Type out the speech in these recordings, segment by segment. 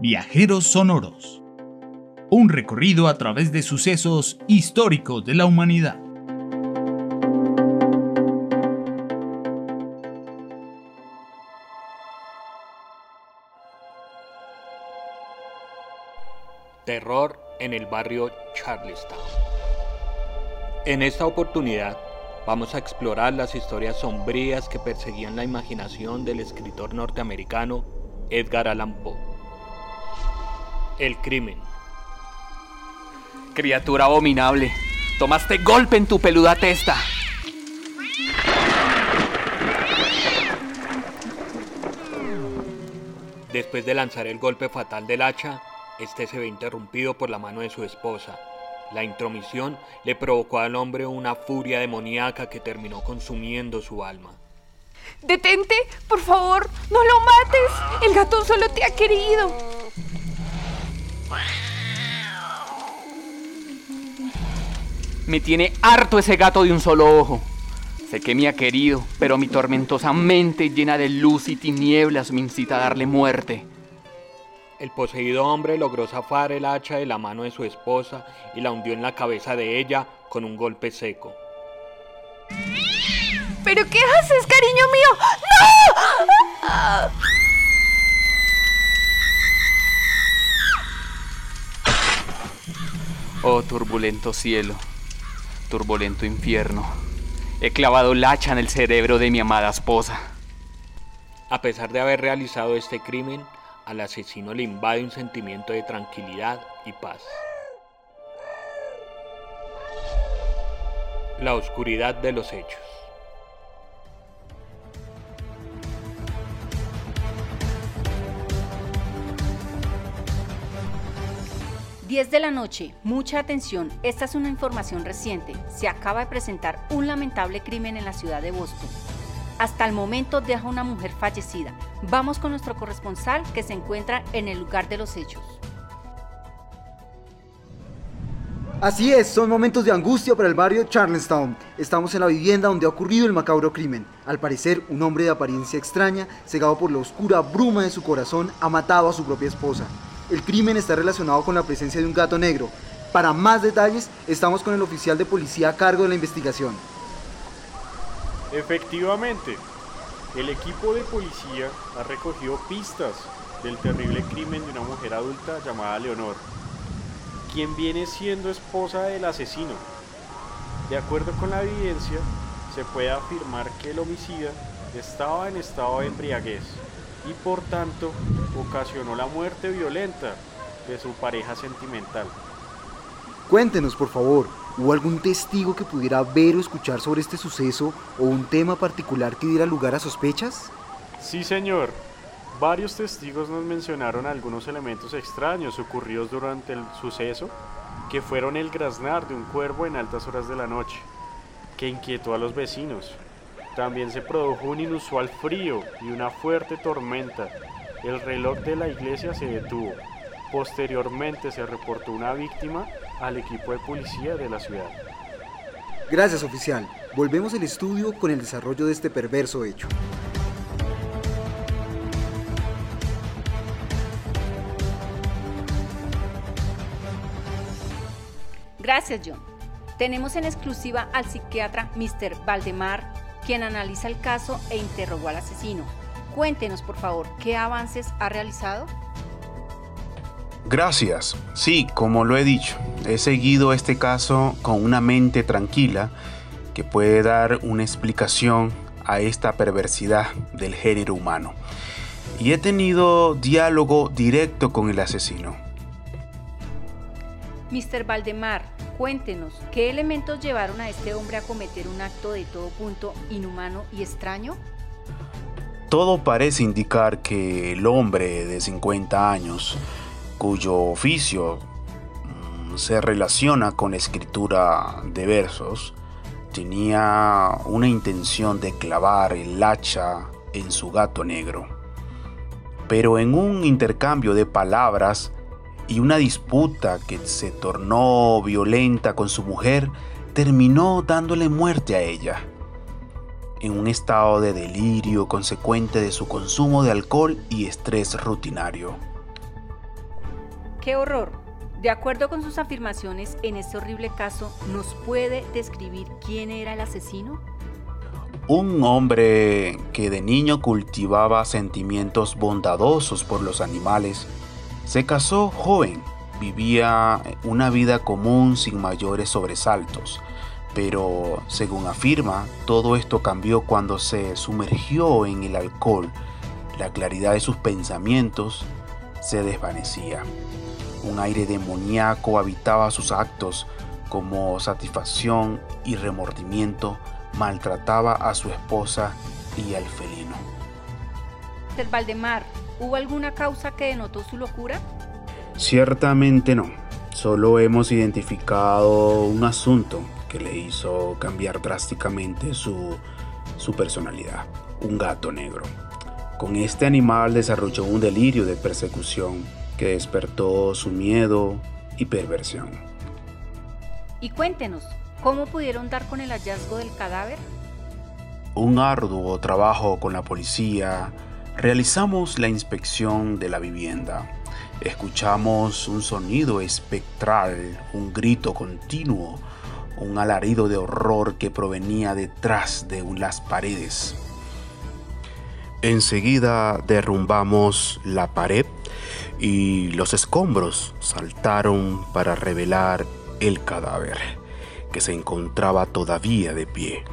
Viajeros Sonoros. Un recorrido a través de sucesos históricos de la humanidad. Terror en el barrio Charlestown. En esta oportunidad vamos a explorar las historias sombrías que perseguían la imaginación del escritor norteamericano Edgar Allan Poe. El crimen. Criatura abominable, tomaste golpe en tu peluda testa. Después de lanzar el golpe fatal del hacha, este se ve interrumpido por la mano de su esposa. La intromisión le provocó al hombre una furia demoníaca que terminó consumiendo su alma. Detente, por favor, no lo mates. El gato solo te ha querido. Me tiene harto ese gato de un solo ojo. Sé que me ha querido, pero mi tormentosa mente llena de luz y tinieblas me incita a darle muerte. El poseído hombre logró zafar el hacha de la mano de su esposa y la hundió en la cabeza de ella con un golpe seco. ¿Pero qué haces, cariño mío? ¡No! Oh turbulento cielo, turbulento infierno, he clavado el hacha en el cerebro de mi amada esposa. A pesar de haber realizado este crimen, al asesino le invade un sentimiento de tranquilidad y paz. La oscuridad de los hechos. 10 de la noche, mucha atención, esta es una información reciente. Se acaba de presentar un lamentable crimen en la ciudad de Boston. Hasta el momento deja una mujer fallecida. Vamos con nuestro corresponsal que se encuentra en el lugar de los hechos. Así es, son momentos de angustia para el barrio Charlestown. Estamos en la vivienda donde ha ocurrido el macabro crimen. Al parecer, un hombre de apariencia extraña, cegado por la oscura bruma de su corazón, ha matado a su propia esposa. El crimen está relacionado con la presencia de un gato negro. Para más detalles, estamos con el oficial de policía a cargo de la investigación. Efectivamente, el equipo de policía ha recogido pistas del terrible crimen de una mujer adulta llamada Leonor, quien viene siendo esposa del asesino. De acuerdo con la evidencia, se puede afirmar que el homicida estaba en estado de embriaguez y por tanto ocasionó la muerte violenta de su pareja sentimental. Cuéntenos, por favor, ¿hubo algún testigo que pudiera ver o escuchar sobre este suceso o un tema particular que diera lugar a sospechas? Sí, señor. Varios testigos nos mencionaron algunos elementos extraños ocurridos durante el suceso, que fueron el graznar de un cuervo en altas horas de la noche, que inquietó a los vecinos. También se produjo un inusual frío y una fuerte tormenta. El reloj de la iglesia se detuvo. Posteriormente se reportó una víctima al equipo de policía de la ciudad. Gracias, oficial. Volvemos al estudio con el desarrollo de este perverso hecho. Gracias, John. Tenemos en exclusiva al psiquiatra Mr. Valdemar, quien analiza el caso e interrogó al asesino. Cuéntenos, por favor, qué avances ha realizado. Gracias. Sí, como lo he dicho, he seguido este caso con una mente tranquila que puede dar una explicación a esta perversidad del género humano. Y he tenido diálogo directo con el asesino. Mr. Valdemar, cuéntenos, ¿qué elementos llevaron a este hombre a cometer un acto de todo punto inhumano y extraño? Todo parece indicar que el hombre de 50 años, cuyo oficio mm, se relaciona con escritura de versos, tenía una intención de clavar el hacha en su gato negro. Pero en un intercambio de palabras y una disputa que se tornó violenta con su mujer terminó dándole muerte a ella. En un estado de delirio consecuente de su consumo de alcohol y estrés rutinario. ¡Qué horror! De acuerdo con sus afirmaciones en este horrible caso, ¿nos puede describir quién era el asesino? Un hombre que de niño cultivaba sentimientos bondadosos por los animales, se casó joven, vivía una vida común sin mayores sobresaltos, pero según afirma, todo esto cambió cuando se sumergió en el alcohol. La claridad de sus pensamientos se desvanecía. Un aire demoníaco habitaba sus actos, como satisfacción y remordimiento maltrataba a su esposa y al felino. Del Valdemar, ¿hubo alguna causa que denotó su locura? Ciertamente no. Solo hemos identificado un asunto que le hizo cambiar drásticamente su, su personalidad. Un gato negro. Con este animal desarrolló un delirio de persecución que despertó su miedo y perversión. Y cuéntenos, ¿cómo pudieron dar con el hallazgo del cadáver? Un arduo trabajo con la policía. Realizamos la inspección de la vivienda. Escuchamos un sonido espectral, un grito continuo, un alarido de horror que provenía detrás de las paredes. Enseguida derrumbamos la pared y los escombros saltaron para revelar el cadáver, que se encontraba todavía de pie.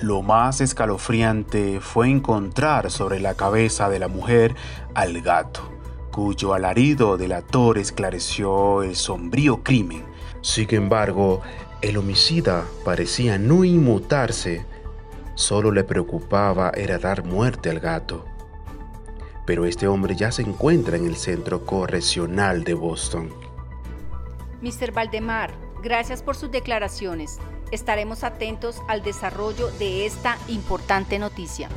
Lo más escalofriante fue encontrar sobre la cabeza de la mujer al gato, cuyo alarido delator esclareció el sombrío crimen. Sin embargo, el homicida parecía no inmutarse, solo le preocupaba era dar muerte al gato pero este hombre ya se encuentra en el centro correccional de Boston. Mr. Valdemar, gracias por sus declaraciones. Estaremos atentos al desarrollo de esta importante noticia.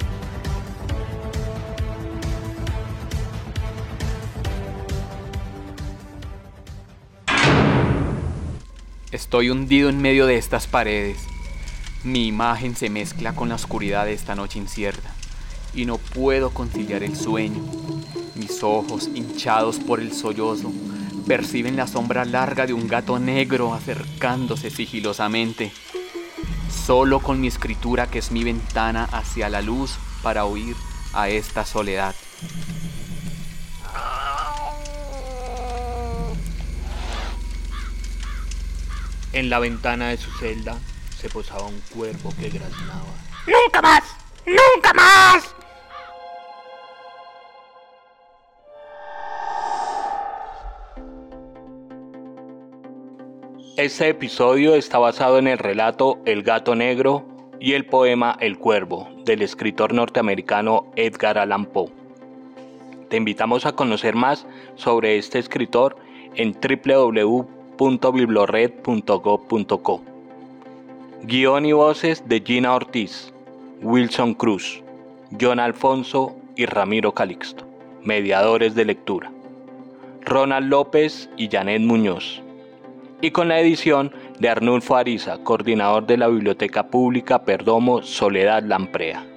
Estoy hundido en medio de estas paredes. Mi imagen se mezcla con la oscuridad de esta noche incierta y no puedo conciliar el sueño. Mis ojos, hinchados por el sollozo, perciben la sombra larga de un gato negro acercándose sigilosamente. Solo con mi escritura que es mi ventana hacia la luz para oír a esta soledad. En la ventana de su celda se posaba un cuervo que graznaba. ¡Nunca más! ¡Nunca más! Este episodio está basado en el relato El gato negro y el poema El cuervo del escritor norteamericano Edgar Allan Poe. Te invitamos a conocer más sobre este escritor en www.biblored.gov.co. Guión y voces de Gina Ortiz, Wilson Cruz, John Alfonso y Ramiro Calixto, mediadores de lectura. Ronald López y Janet Muñoz y con la edición de Arnulfo Ariza, coordinador de la Biblioteca Pública Perdomo Soledad Lamprea.